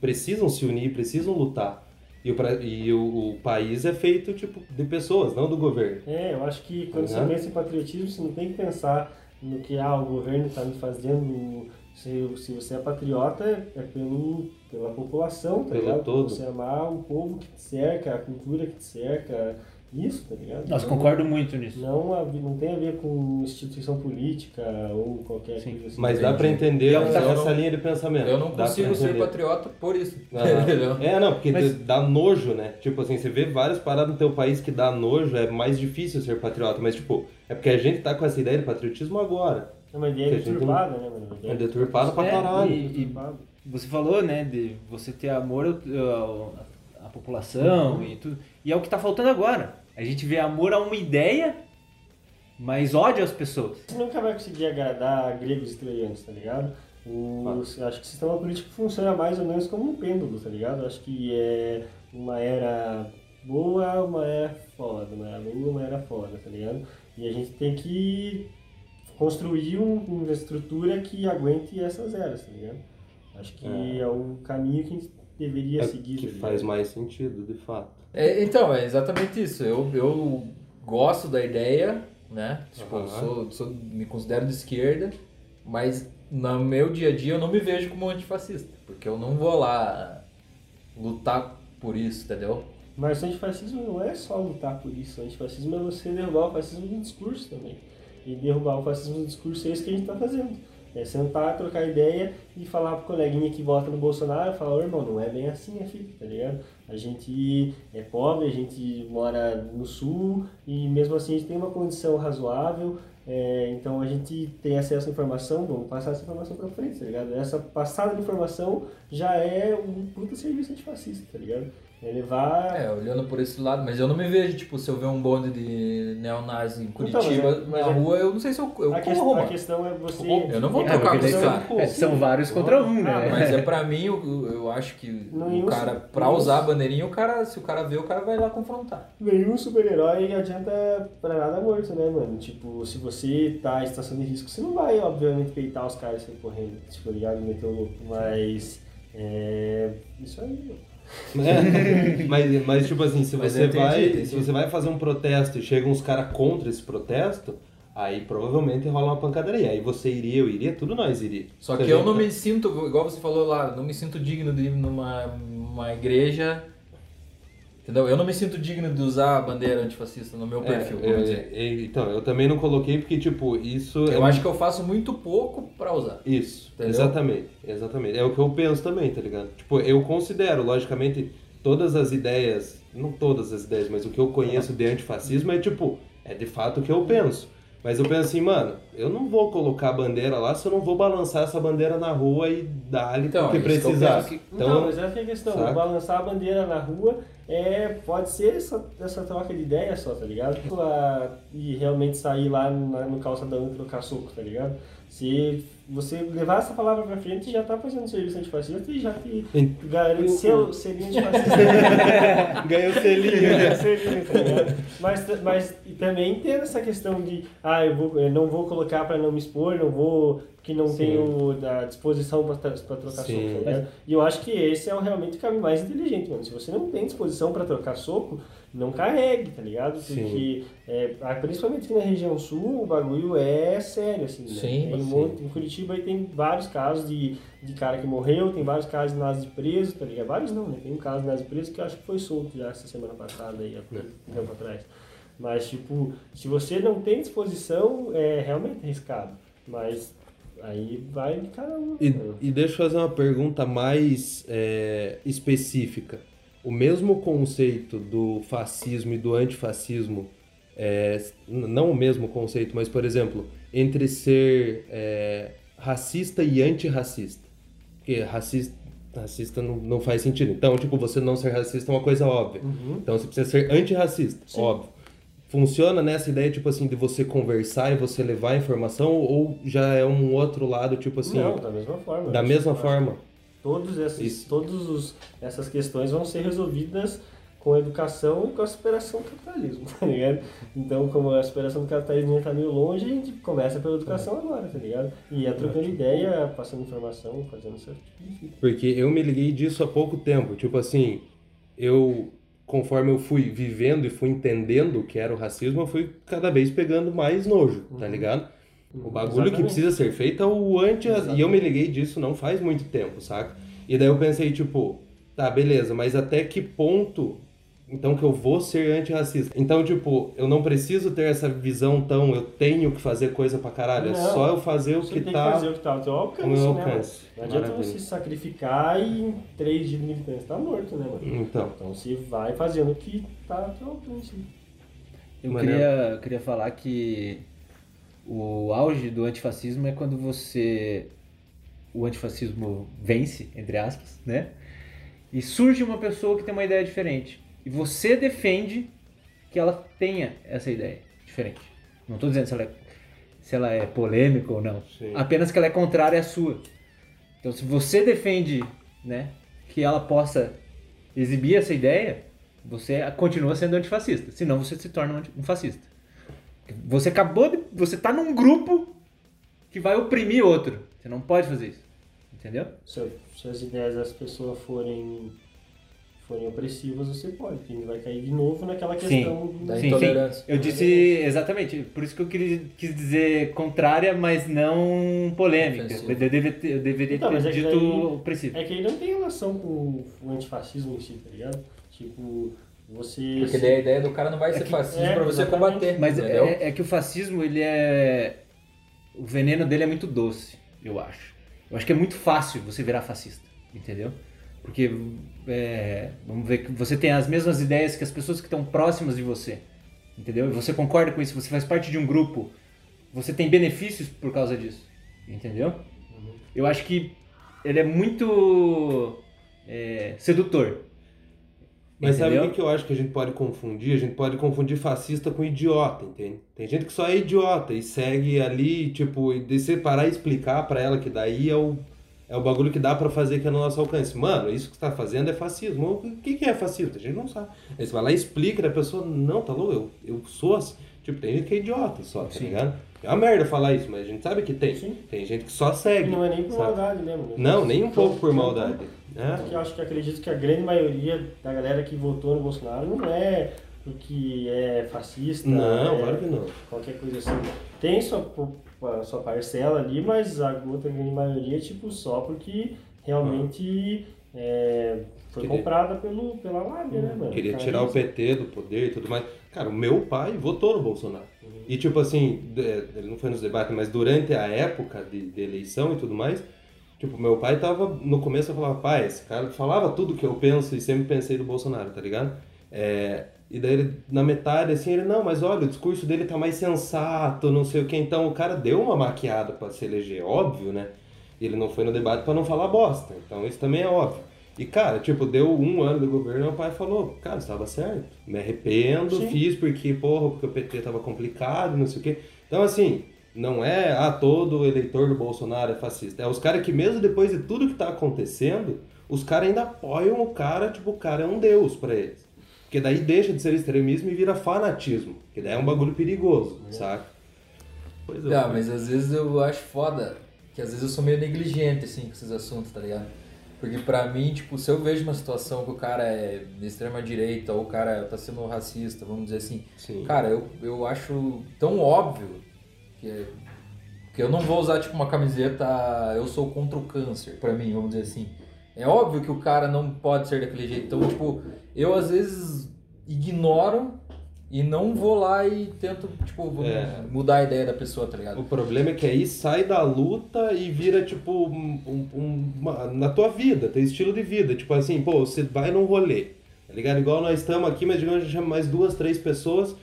precisam se unir, precisam lutar. E o, e o, o país é feito tipo de pessoas, não do governo. É, eu acho que quando Uhum. você pensa em patriotismo, você não tem que pensar no que ah, o governo está me fazendo. Se, se você é patriota, é pelo, pela população, tá Pelo ligado? todo. Você amar o povo que te cerca, a cultura que te cerca, isso, tá ligado? Nossa, Não- concordo muito nisso. Não, não tem a ver com instituição política ou qualquer Sim. coisa assim. Mas dá pra entender Eu não- essa, não- linha de pensamento. Eu não Dá consigo pra ser patriota por isso. *laughs* Entendeu? É, não, porque Mas- dá nojo, né? Tipo assim, você vê várias paradas no teu país que dá nojo, é mais difícil ser patriota. Mas, tipo, é porque a gente tá com essa ideia de patriotismo agora. É uma ideia deturpada, né, mano? É deturpada pra É, caralho. e- e-. Você falou, né, de você ter amor ao- ao- à população e tudo. E é o que tá faltando agora. A gente vê amor a uma ideia, mas ódio às pessoas. Você nunca vai conseguir agradar gregos e troianos, tá ligado? O, eu acho que o sistema político funciona mais ou menos como um pêndulo, tá ligado? Acho que é uma era boa, uma era foda, uma era boa, uma era foda, tá ligado? E a gente tem que construir um- uma estrutura que aguente essas eras, tá ligado? Acho que é, É. o caminho que a gente deveria É seguir. que faz mais sentido, de fato. É, então, é exatamente isso. Eu, eu gosto da ideia, né? Tipo, eu Aham. sou, sou- me considero de esquerda, mas no meu dia a dia eu não me vejo como antifascista, porque eu não vou lá lutar por isso, entendeu? Mas o antifascismo não é só lutar por isso. O antifascismo é você derrubar o fascismo no discurso também. E derrubar o fascismo no discurso é isso que a gente está fazendo. É sentar, trocar ideia e falar pro coleguinha que vota no Bolsonaro, falar, ô irmão, não é bem assim, é filho, tá ligado? A gente é pobre, a gente mora no sul e mesmo assim a gente tem uma condição razoável, É, então a gente tem acesso à informação, vamos passar essa informação pra frente, tá ligado? Essa passada de informação já é um puta serviço antifascista, tá ligado? É levar. É, olhando por esse lado, mas eu não me vejo, tipo, se eu ver um bonde de neonazi em Então, Curitiba, mas é- mas na é- rua, eu não sei se eu, eu a, corro, questão, a questão é você. Eu não vou é, trocar a com esse questão cara. é- É, são vários contra um, né? Ah, Mas é pra mim, eu, eu acho que Nenhum o cara, pra nenhum usar a bandeirinha, o cara, se o cara vê, o cara vai lá confrontar. Nenhum super-herói adianta pra nada morto, né, mano? Tipo, se você tá em situação de risco, você não vai, obviamente, peitar os caras e sair correndo, tipo, ligado? Meter o louco. Mas. É. Isso aí, mano. É, *laughs* mas, mas tipo assim, se Mas você entendi, vai, entendi. se você vai fazer um protesto e chegam uns caras contra esse protesto, aí provavelmente rola uma pancadaria. Aí você iria, eu iria, tudo nós iria. Só Se que eu não tá- me sinto, igual você falou lá, não me sinto digno de ir numa uma igreja. Entendeu? Eu não me sinto digno de usar a bandeira antifascista no meu É, perfil, dizer. eu- então, eu também não coloquei porque, tipo, isso Eu é acho que eu faço muito pouco pra usar. Isso, Entendeu? exatamente, exatamente. É o que eu penso também, tá ligado? Tipo, eu considero, logicamente, todas as ideias, não todas as ideias, mas o que eu conheço de antifascismo é tipo, é de fato o que eu penso. Mas eu penso assim, mano, eu não vou colocar a bandeira lá se eu não vou balançar essa bandeira na rua e dar-lhe Então, o que eu precisar. que- Então, Então, mas essa é a questão. saca? Balançar a bandeira na rua é, pode ser essa, essa troca de ideia só, tá ligado? Ah, E realmente sair lá na- no calçadão e trocar soco, tá ligado? Se você levar essa palavra pra frente, já tá fazendo serviço antifascista e já te garante seu selinho antifascista. *laughs* ganhou selinho, né? Selinho, tá ligado? Mas, mas também tem essa questão de, ah, eu, vou, eu não vou colocar pra não me expor, não vou, porque não Sim. tenho a disposição pra trocar Sim. soco, tá? E eu acho que esse é realmente o caminho mais inteligente, mano. Se você não tem disposição pra trocar soco, não carregue, tá ligado? Porque, é, principalmente aqui na região sul, o bagulho é sério, assim, né? Sim, Tem um monte- em Curitiba aí tem vários casos de, de cara que morreu, tem vários casos de nazi preso, tá ligado? Vários não, né? Tem um caso de nazi preso que eu acho que foi solto já essa semana passada aí, há um tempo atrás. Mas, tipo, se você não tem disposição, é realmente arriscado. Mas aí vai de cada um. E, né? e deixa eu fazer uma pergunta mais é, específica. O mesmo conceito do fascismo e do antifascismo, é, não o mesmo conceito, mas, por exemplo, entre ser é, racista e antirracista. Porque racista, racista não, não faz sentido. Então, tipo, você não ser racista é uma coisa óbvia. Então, você precisa ser antirracista, Sim. óbvio. Funciona nessa ideia, tipo assim, de você conversar e você levar a informação, ou já é um outro lado, tipo assim, não, da mesma forma. da Eu mesma forma? Todos esses, Isso. todos os, essas questões vão ser resolvidas com a educação e com a superação do capitalismo, *laughs* tá ligado? Então, como a superação do capitalismo está meio longe, a gente começa pela educação agora, tá ligado? E é trocando ideia, passando informação, fazendo certo. Porque eu me liguei disso há pouco tempo. Tipo assim, eu, conforme eu fui vivendo e fui entendendo o que era o racismo, eu fui cada vez pegando mais nojo, tá ligado? O bagulho que Exatamente. precisa ser feito é o anti E eu me liguei disso não faz muito tempo, saca? E daí eu pensei, tipo, tá, beleza, mas até que ponto então que eu vou ser antirracista? Então, tipo, eu não preciso ter essa visão tão eu tenho que fazer coisa pra caralho. É Não, só eu fazer o que tá. que fazer o que tá ao teu alcance, ao meu né, alcance. mano? Não adianta Maravilha. você se sacrificar e em três dias de militância tá morto, né, mano? Então. Então você vai fazendo o que tá ao teu alcance. Eu queria, queria falar que o auge do antifascismo é quando você. O antifascismo vence, entre aspas, né? E surge uma pessoa que tem uma ideia diferente. E você defende que ela tenha essa ideia diferente. Não estou dizendo se ela, é, se ela é polêmica ou não. Sim. Apenas que ela é contrária à sua. Então, se você defende né, que ela possa exibir essa ideia, você continua sendo antifascista. Senão você se torna um fascista. Você acabou de. Você tá num grupo que vai oprimir outro. Você não pode fazer isso. Entendeu? Se, se as ideias das pessoas forem, forem opressivas, você pode, porque vai cair de novo naquela questão do- Da Sim, intolerância. Eu disse exatamente, por isso que eu queria, quis dizer contrária, mas não polêmica. Eu, deveria ter- eu deveria Então, ter é dito daí- opressivo. É que ele não tem relação com o antifascismo em si, tá ligado? Tipo, você. Porque daí a ideia do cara não vai ser que- fascismo é, pra você exatamente. combater. Mas é, é que o fascismo, ele é. O veneno dele é muito doce, eu acho. Eu acho que é muito fácil você virar fascista, entendeu? Porque, é, vamos ver, que você tem as mesmas ideias que as pessoas que estão próximas de você, entendeu? E você concorda com isso, você faz parte de um grupo você tem benefícios por causa disso. Entendeu? Eu acho que ele é muito é, sedutor. Mas sabe Entendeu? o que eu acho que a gente pode confundir? A gente pode confundir fascista com idiota, entende? Tem gente que só é idiota e segue ali, tipo, e de você parar e explicar pra ela que daí é o, é o bagulho que dá pra fazer que é no nosso alcance. Mano, isso que você tá fazendo é fascismo. O que, que é fascismo? A gente não sabe. Aí você vai lá e explica, a pessoa, não, tá louco, eu, eu sou assim. Tipo, tem gente que é idiota só, tá ligado? É uma merda falar isso, mas a gente sabe que tem. Sim. Tem gente que só segue. Não é nem por sabe? maldade mesmo. né? Não, nem um pouco por maldade. Porque É. eu acho que acredito que a grande maioria da galera que votou no Bolsonaro não é porque é fascista. Não, é claro que não. Qualquer coisa assim. Tem sua, a sua parcela ali, mas a outra grande maioria é tipo só porque realmente é, foi Queria- comprada pelo, pela lábia, né, mano? Queria Cara, tirar o isso- PT do poder e tudo mais. Cara, o meu pai votou no Bolsonaro. E tipo assim, ele não foi nos debates, mas durante a época de, de eleição e tudo mais, tipo, meu pai tava, no começo eu falava, pai, esse cara falava tudo que eu penso e sempre pensei do Bolsonaro, tá ligado? É, e daí ele, na metade, assim, ele, não, mas olha, o discurso dele tá mais sensato, não sei o que. Então o cara deu uma maquiada pra se eleger, óbvio, né? Ele não foi no debate pra não falar bosta. Então isso também é óbvio. E, cara, tipo, deu um ano de governo, meu pai falou, cara, estava certo. Me arrependo, Sim. fiz porque, porra, porque o PT tava complicado, não sei o quê. Então, assim, não é, ah, todo eleitor do Bolsonaro é fascista. É os caras que, mesmo depois de tudo que tá acontecendo, os caras ainda apoiam o cara, tipo, o cara é um deus pra eles. Porque daí deixa de ser extremismo e vira fanatismo. Que daí é um bagulho perigoso, saca? Pois é. Ah, mas às vezes eu acho foda que às vezes eu sou meio negligente, assim, com esses assuntos, tá ligado? Porque pra mim, tipo, se eu vejo uma situação que o cara é de extrema direita ou o cara tá sendo racista, vamos dizer assim, Sim. cara, eu, eu acho tão óbvio que, que eu não vou usar, tipo, uma camiseta eu sou contra o câncer, pra mim, vamos dizer assim. É óbvio que o cara não pode ser daquele jeito. Então, tipo, eu às vezes ignoro e não vou lá e tento, tipo, É. mudar a ideia da pessoa, tá ligado? O problema é que aí sai da luta e vira, tipo, um- um- uma- na tua vida, teu estilo de vida. Tipo assim, pô, você vai num rolê, tá ligado? Igual nós estamos aqui, mas digamos, a gente chama mais duas, três pessoas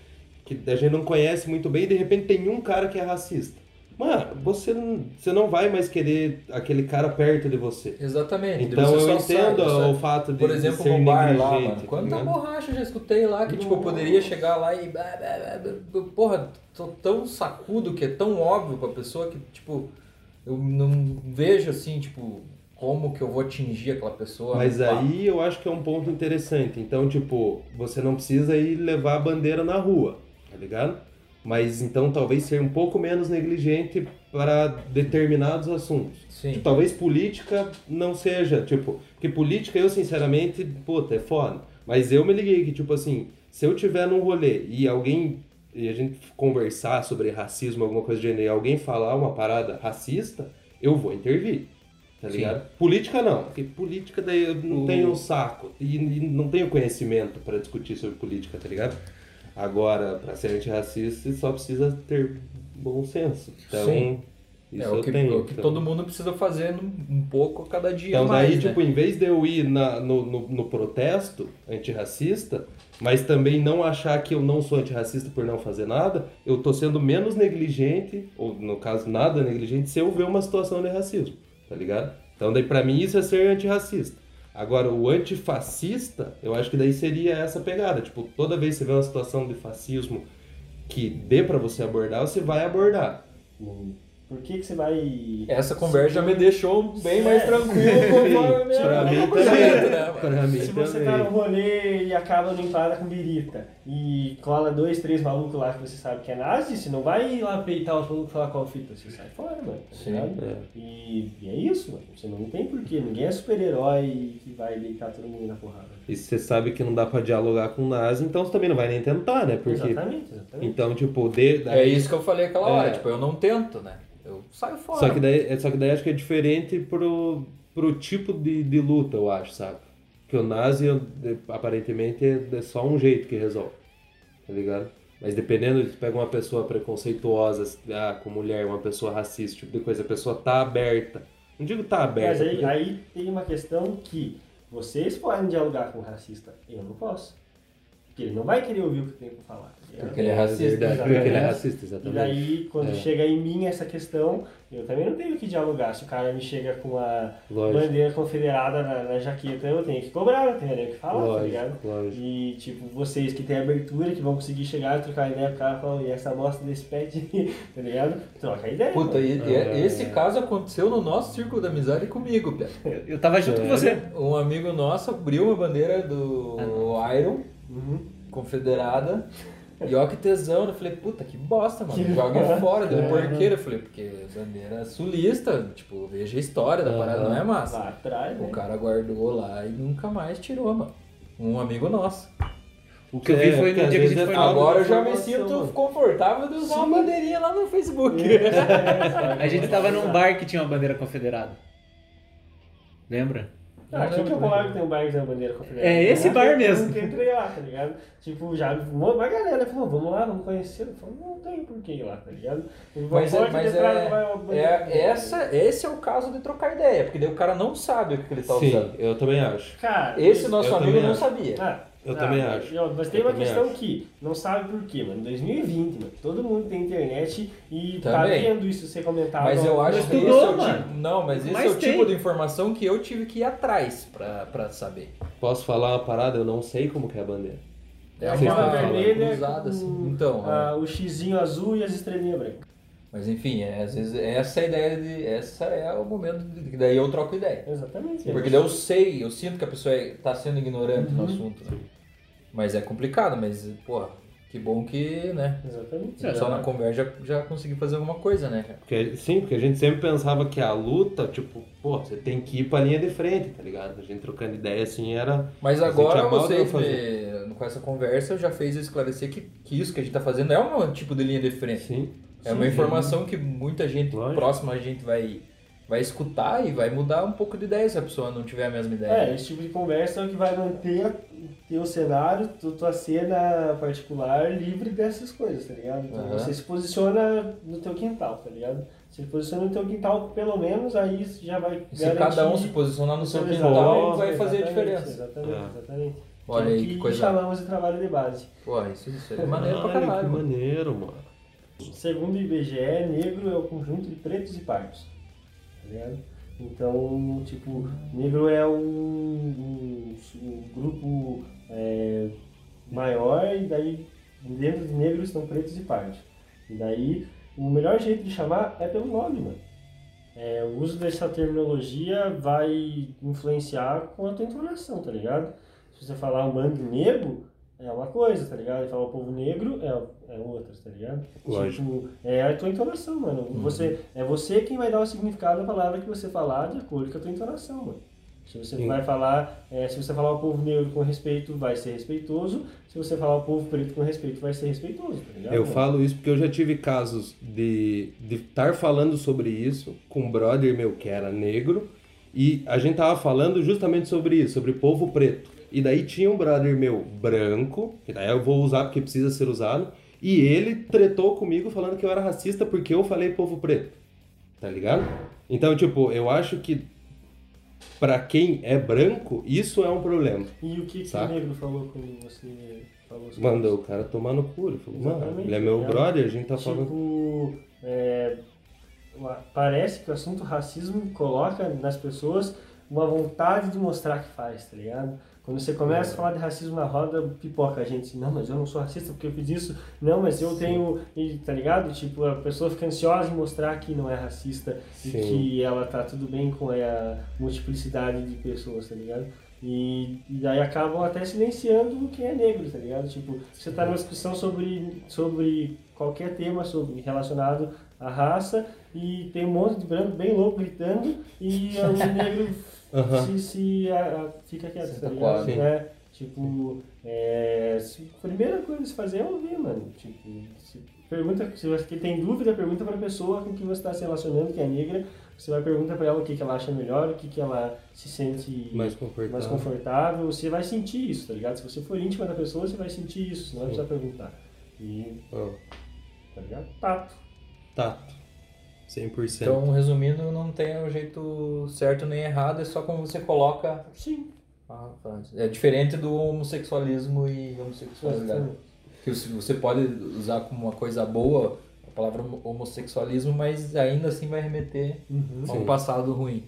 que a gente não conhece muito bem e de repente tem um cara que é racista. Mano, você não, você não vai mais querer aquele cara perto de você. Exatamente. Então eu entendo sabe, o fato de, Por de exemplo, ser no bar lá, mano. tá Quanta ligado? borracha eu já escutei lá que, tipo, eu poderia chegar lá e. Porra, tô tão sacudo que é tão óbvio pra pessoa que, tipo, eu não vejo assim, tipo, como que eu vou atingir aquela pessoa. Mas no papo. aí eu acho que é um ponto interessante. Então, tipo, você não precisa ir levar a bandeira na rua, tá ligado? Mas então talvez ser um pouco menos negligente para determinados assuntos. Sim. Tipo, talvez política não seja, tipo, porque política eu sinceramente, puta, é foda. Mas eu me liguei que, tipo assim, se eu tiver num rolê e alguém, e a gente conversar sobre racismo, alguma coisa de gênero, e alguém falar uma parada racista, eu vou intervir. Tá Sim. ligado? Política não, porque política daí eu não O- tenho saco e, e não tenho conhecimento para discutir sobre política, tá ligado? Agora, para ser antirracista, só precisa ter bom senso. Então, Sim. isso é o eu que, tenho. o que então. todo mundo precisa fazer um pouco a cada dia Então mais, daí, né? tipo, em vez de eu ir na- no, no, no protesto antirracista, mas também não achar que eu não sou antirracista por não fazer nada, eu tô sendo menos negligente, ou no caso nada negligente, se eu ver uma situação de racismo, tá ligado? Então daí pra mim isso é ser antirracista. Agora, o antifascista, eu acho que daí seria essa pegada. Tipo, toda vez que você vê uma situação de fascismo que dê pra você abordar, você vai abordar. Por que, que você vai. Essa conversa já me deixou bem mais É. tranquilo *laughs* conforme Pra mim também. né? Pra mim Se você também. tá no rolê e acaba no empada com birita e cola dois, três malucos lá que você sabe que é nazi, você não vai ir lá peitar os malucos e falar qual fita, você sai fora, mano. tá Sim, é. E, e é isso, mano. Você não tem porquê. Ninguém é super-herói que vai deitar todo mundo na porrada. E você sabe que não dá pra dialogar com o nazi, então você também não vai nem tentar, né? Porque Exatamente, exatamente. Então, tipo, de, É daí- isso que eu falei aquela hora, É. tipo, eu não tento, né? Eu saio fora. Só que daí, só que daí acho que é diferente pro, pro tipo de, de luta, eu acho, sabe? Que o nazi, aparentemente, é, é só um jeito que resolve, tá ligado? Mas dependendo, se pega uma pessoa preconceituosa, ah, com mulher, uma pessoa racista, tipo de coisa, a pessoa tá aberta. Não digo tá aberta. Mas aí, porque- aí tem uma questão que vocês podem dialogar com o racista, eu não posso. Porque ele não vai querer ouvir o que eu tenho pra falar. Tá? Porque ele é racista. exatamente. porque ele é racista, E exatamente. daí, quando É. chega em mim essa questão, eu também não tenho que dialogar. Se o cara me chega com a Lógico. bandeira confederada na, na jaqueta, eu tenho que cobrar, eu tenho que falar, tá ligado? Lógico, lógico. E, tipo, vocês que têm abertura, que vão conseguir chegar e trocar ideia com o cara, falam, e essa bosta desse pet, *laughs* tá ligado? Troca ideia. Puta, e, e É. esse caso aconteceu no nosso círculo de amizade comigo, Pia. *laughs* Eu, eu tava junto com você. Um amigo nosso abriu uma bandeira do Iron, Uhum. confederada. E ó que tesão, eu falei, puta, que bosta, mano. Que Joga bosta. fora, deu É. porqueira. Eu falei, porque bandeira sulista, tipo, veja a história da parada, não é massa. Lá atrás, né? O cara guardou lá e nunca mais tirou, mano. Um amigo nosso. O que eu vi É, foi no às dia que a vezes gente é foi. Agora eu já me sinto mano. confortável de usar Sim. uma bandeirinha lá no Facebook. É, A gente tava num bar que tinha uma bandeira confederada. Lembra? Ah, aqui que eu coloco tem um bar que tem uma bandeira confederada. É esse Eu bar mesmo. nunca entrei lá, tá ligado? Tipo, já uma uma galera falou, vamos lá, vamos conhecer. Eu falei, não tem porquê ir lá, tá ligado? Ele vai Mas, é, mas que detrás vai uma é, é, essa, esse é o caso de trocar ideia, porque daí o cara não sabe o que ele tá Sim, usando. eu também acho. Cara, Esse nosso Eu amigo não acho. sabia. Ah, Eu ah, também mas, acho. Mas tem Eu uma questão acho. que não sabe por quê, mano. 2020, mano. Todo mundo tem internet e tá Também. vendo isso ser comentado. Mas eu acho Mas que esse é o tipo, não, mas esse Mas é o tem. tipo de informação que eu tive que ir atrás pra, pra saber. Posso falar uma parada? Eu não sei como que é a bandeira. É a Vocês estão falando. vermelha com assim. Então, ah, o xizinho azul e as estrelinhas brancas. Mas enfim, é, às vezes essa é a ideia de. Essa é o momento de, que daí eu troco ideia. Exatamente. Porque daí eu sei, eu sinto que a pessoa está sendo ignorante no Uhum. assunto. né? Mas é complicado, mas, porra, que bom que, né? Exatamente. Só na conversa já, já consegui fazer alguma coisa, né, cara? Porque, sim, porque a gente sempre pensava que a luta, tipo, pô, você tem que ir pra linha de frente, tá ligado? A gente trocando ideia assim era. Mas agora vocês, fazer. me- com essa conversa, já fez eu esclarecer que, que isso que a gente tá fazendo é um tipo de linha de frente. Sim. É uma Sim. informação que muita gente Lógico. próxima a gente vai, vai escutar e vai mudar um pouco de ideia se a pessoa não tiver a mesma ideia. É, esse tipo de conversa é o que vai manter teu cenário, tu- tua cena particular livre dessas coisas, tá ligado? Então Aham. você se posiciona no teu quintal, tá ligado? Se posiciona no teu quintal, pelo menos, aí isso já vai se cada um se posicionar no seu quintal, vai fazer a diferença. Exatamente, É. exatamente. Olha é o aí que coisa. chamamos de trabalho de base. Pô, isso, isso é *laughs* maneiro pra Caralho, que maneiro, mano. Segundo o IBGE, negro é o conjunto de pretos e pardos. Tá ligado? Então, tipo, negro é um, um- um grupo é, maior e daí dentro de negros estão pretos e pardos. E daí o melhor jeito de chamar é pelo nome, mano. É, o uso dessa terminologia vai influenciar com a tua entonação, tá ligado? Se você falar um bando negro, é uma coisa, tá ligado? E falar o povo negro é, é outra, tá ligado? Lógico. Tipo, é a tua entonação, mano. Você, é você quem vai dar o significado à palavra que você falar de acordo com a tua entonação, mano. Se você Sim. vai falar, é, se você falar o povo negro com respeito, vai ser respeitoso. Se você falar o povo preto com respeito, vai ser respeitoso, tá ligado? Eu mano? falo isso porque eu já tive casos de estar falando sobre isso com um brother meu que era negro e a gente tava falando justamente sobre isso, sobre povo preto. E daí tinha um brother meu branco, que daí eu vou usar porque precisa ser usado, e ele tretou comigo falando que eu era racista porque eu falei povo preto. Tá ligado? Então, tipo, eu acho que pra quem é branco, isso é um problema. E o que, que o negro falou quando você falou Mandou o isso? cara tomar no cu. Ele falou, mano, ele é meu tá brother, a gente tá falando. Tipo, é, uma- parece que o assunto racismo coloca nas pessoas uma vontade de mostrar que faz, tá ligado? Quando você começa a falar de racismo na roda, pipoca a gente. Não, mas eu não sou racista porque eu fiz isso. Não, mas eu tenho. e, Tá ligado? Tipo, a pessoa fica ansiosa em mostrar que não é racista e Sim. que ela tá tudo bem com a multiplicidade de pessoas, tá ligado? E, e daí acabam até silenciando quem é negro, tá ligado? Tipo, você tá numa discussão sobre, sobre qualquer tema sobre, relacionado à raça e tem um monte de branco bem louco gritando e o *laughs* negro Se, se a- a- fica quieto, Se tá ligado? É, tipo, é, se- a primeira coisa a se fazer é ouvir, mano. Tipo, se pergunta, se você tem dúvida, pergunta pra pessoa com quem você está se relacionando, que é negra. Você vai perguntar pra ela o que, que ela acha melhor, o que, que ela se sente Mais confortável. mais confortável, você vai sentir isso, tá ligado? Se você for íntima da pessoa, você vai sentir isso, não vai precisar perguntar. E, Ah, tá ligado? Tato. tato. 100%. Então, resumindo, não tem o jeito certo nem errado, é só como você coloca Sim. Ah. É diferente do homossexualismo e homossexualidade. Que você- pode usar como uma coisa boa a palavra homo- homossexualismo, mas ainda assim vai remeter a um Sim. passado ruim.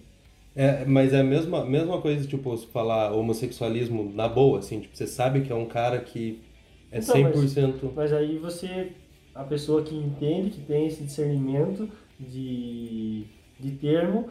É, mas é a mesma, mesma coisa, tipo, se falar homossexualismo na boa, assim, tipo, você sabe que é um cara que é Então, 100%... Mas aí você, a pessoa que entende, que tem esse discernimento de, de termo,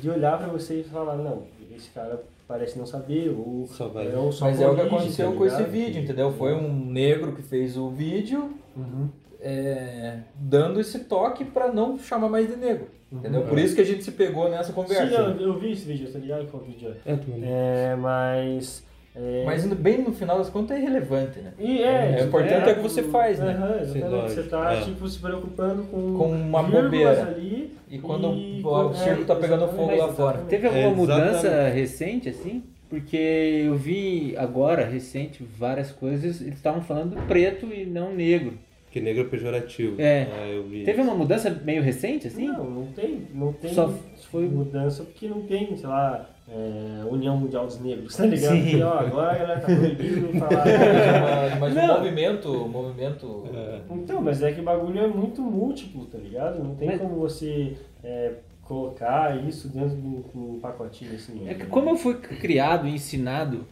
de olhar pra você e falar, não, esse cara parece não saber, ou Só vai- é um só Mas é o que aconteceu tá com esse vídeo, entendeu? Foi um negro que fez o vídeo Uhum. é, dando esse toque pra não chamar mais de negro. Entendeu? Uhum. Por isso que a gente se pegou nessa conversa. Sim, eu, eu vi esse vídeo, tá ligado qual vídeo é? É. É, mas... É, Mas no- bem no final das contas é irrelevante, né? E é, É, o importante é o que você faz, né? Aham, exatamente. Você tá, É. tipo, se preocupando com, Com uma bobeira. ali. E quando e- o circo tá pegando exatamente, fogo lá fora. Teve alguma É, mudança recente, assim? Porque eu vi agora, recente, várias coisas, eles estavam falando preto e não negro. Que negro é pejorativo. É. Ah, eu vi. Teve uma mudança meio recente, assim? Não, não tem, não tem Só foi- mudança porque não tem, sei lá, é, União Mundial dos Negros, tá ligado? Sim. Porque, ó, agora a galera tá proibido falar. *laughs* Mas, mas o Não. movimento, o movimento Então, mas é que o bagulho é muito múltiplo, tá ligado? Não tem Mas- como você é, colocar isso dentro de um, um pacotinho assim. É que como eu fui criado e ensinado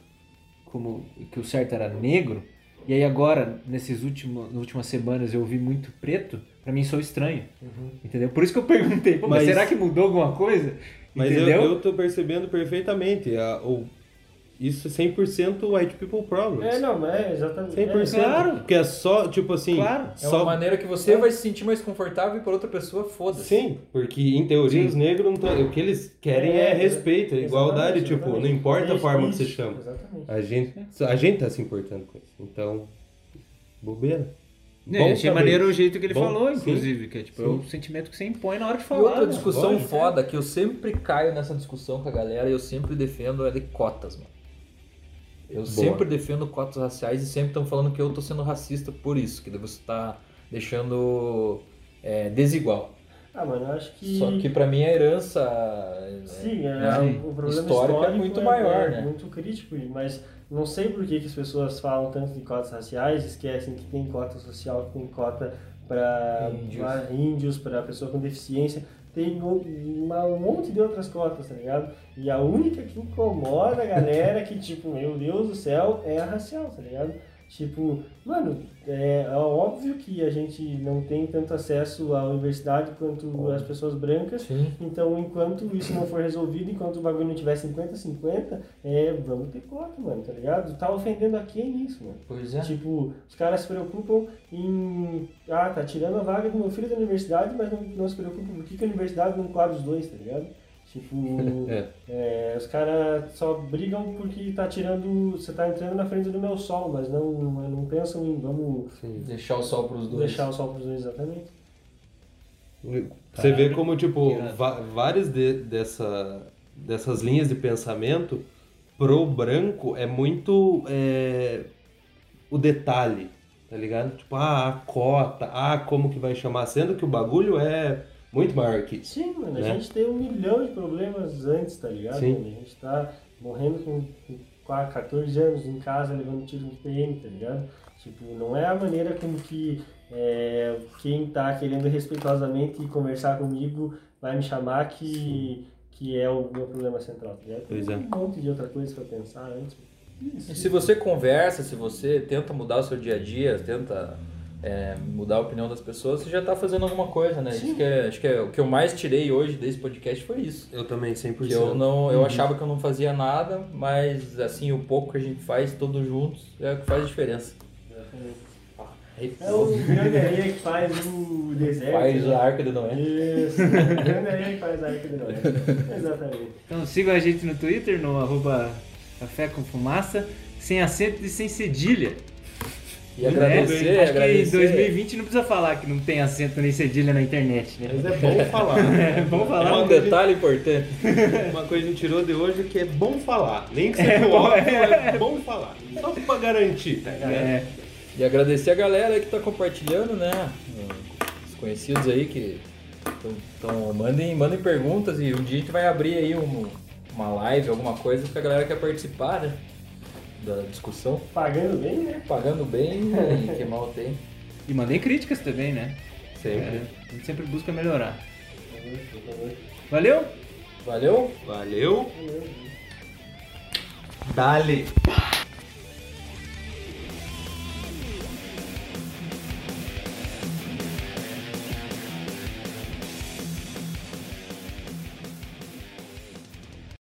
como que o certo era negro, e aí agora, nesses últimos, nas últimas semanas, eu ouvi muito preto, pra mim sou estranho. Entendeu? Por isso que eu perguntei, mas, Mas- será que mudou alguma coisa? Mas eu, eu tô percebendo perfeitamente. A, o, isso é 100% white people problems. É, não, mas é exatamente. 100%. É, Claro. Porque é só, tipo assim... Claro. é Só, uma maneira que você vai se sentir mais confortável e para outra pessoa foda-se. Sim, porque em teoria Sim. os negros não tão, o que eles querem é, É, respeito, é igualdade, exatamente, tipo, não importa a forma que você chama. Exatamente. A gente, a gente tá se importando com isso. Então, bobeira. É, Bom achei saber. maneiro o jeito que ele Bom, falou, sim. inclusive, que é tipo, é o sentimento que você impõe na hora de E falar. outra né? discussão Lógico. foda que eu sempre caio nessa discussão com a galera e eu sempre defendo é de cotas, mano. Eu sempre defendo cotas raciais e sempre estão falando que eu tô sendo racista por isso, que você tá deixando é, desigual. Ah, mano, eu acho que. Só que pra mim a herança é, Sim, é, né, o problema histórico histórico é muito é, maior, é né? muito crítico, mas não sei por que, que as pessoas falam tanto de cotas raciais, esquecem que tem cota social, que tem cota para Índios. índios, para pessoa com deficiência, tem um, monte de outras cotas, tá ligado? E a única que incomoda a galera que, tipo, meu Deus do céu, é a racial, tá ligado? Tipo, mano, é, é óbvio que a gente não tem tanto acesso à universidade quanto as pessoas brancas, Sim. então, enquanto isso não for resolvido, enquanto o bagulho não tiver 50-50, é, vamos ter cota, mano, tá ligado? Tá ofendendo a quem isso, mano? Pois é. Tipo, os caras se preocupam em. Ah, tá tirando a vaga do meu filho da universidade, mas não, não se preocupam por que, que a universidade não quadra os dois, tá ligado? Tipo, *laughs* É. é, os caras só brigam porque tá tirando. Você tá entrando na frente do meu sol, mas não, não, não pensam em vamos Deixar o sol pros dois. deixar o sol pros dois exatamente. Você vê como, tipo, várias de- dessa, dessas linhas de pensamento pro branco é muito é, o detalhe, tá ligado? Tipo, ah, a cota, ah, como que vai chamar, sendo que o bagulho é muito maior que isso. Sim, mano, a Né? gente tem um milhão de problemas antes, tá ligado? Sim. mano? A gente tá morrendo com, com quase 14 anos em casa, levando tiro no PM, tá ligado? Tipo, não é a maneira como que é, quem tá querendo respeitosamente conversar comigo vai me chamar que, que é o meu problema central, tá ligado? Pois Tem é. um monte de outra coisa pra pensar antes. E se você conversa, se você tenta mudar o seu dia a dia, tenta é, mudar a opinião das pessoas, você já tá fazendo alguma coisa, né? Isso que é- acho que é, o que eu mais tirei hoje desse podcast foi isso. Eu também, 100%. Que eu não, eu achava que eu não fazia nada, mas assim, o pouco que a gente faz todos juntos é o que faz diferença. É o grande areia que faz o deserto. Faz né? a arca de Noé. Isso, o grande areia que faz a arca de Noé. Exatamente. Então sigam a gente no Twitter, no arroba café com fumaça, sem acento e sem cedilha. E agradecer, Né? Acho agradecer. que em 2020 não precisa falar que não tem acento nem cedilha na internet, né? Mas é bom falar. *laughs* É bom falar. É um detalhe importante. *laughs* Uma coisa que a gente tirou de hoje que é bom falar. Nem que *laughs* seja óbvio, é bom falar. Só pra garantir, tá ligado? É, E agradecer a galera aí que tá compartilhando, né? Os conhecidos aí que tão, tão- mandem, mandem perguntas e um dia a gente vai abrir aí um, uma live, alguma coisa, porque a galera quer participar, né? Da discussão. Pagando bem, né? Pagando bem *laughs* que mal tem. E mandei críticas também, né? Sempre. É, a gente sempre busca melhorar. Valeu? Valeu? Valeu. Dale!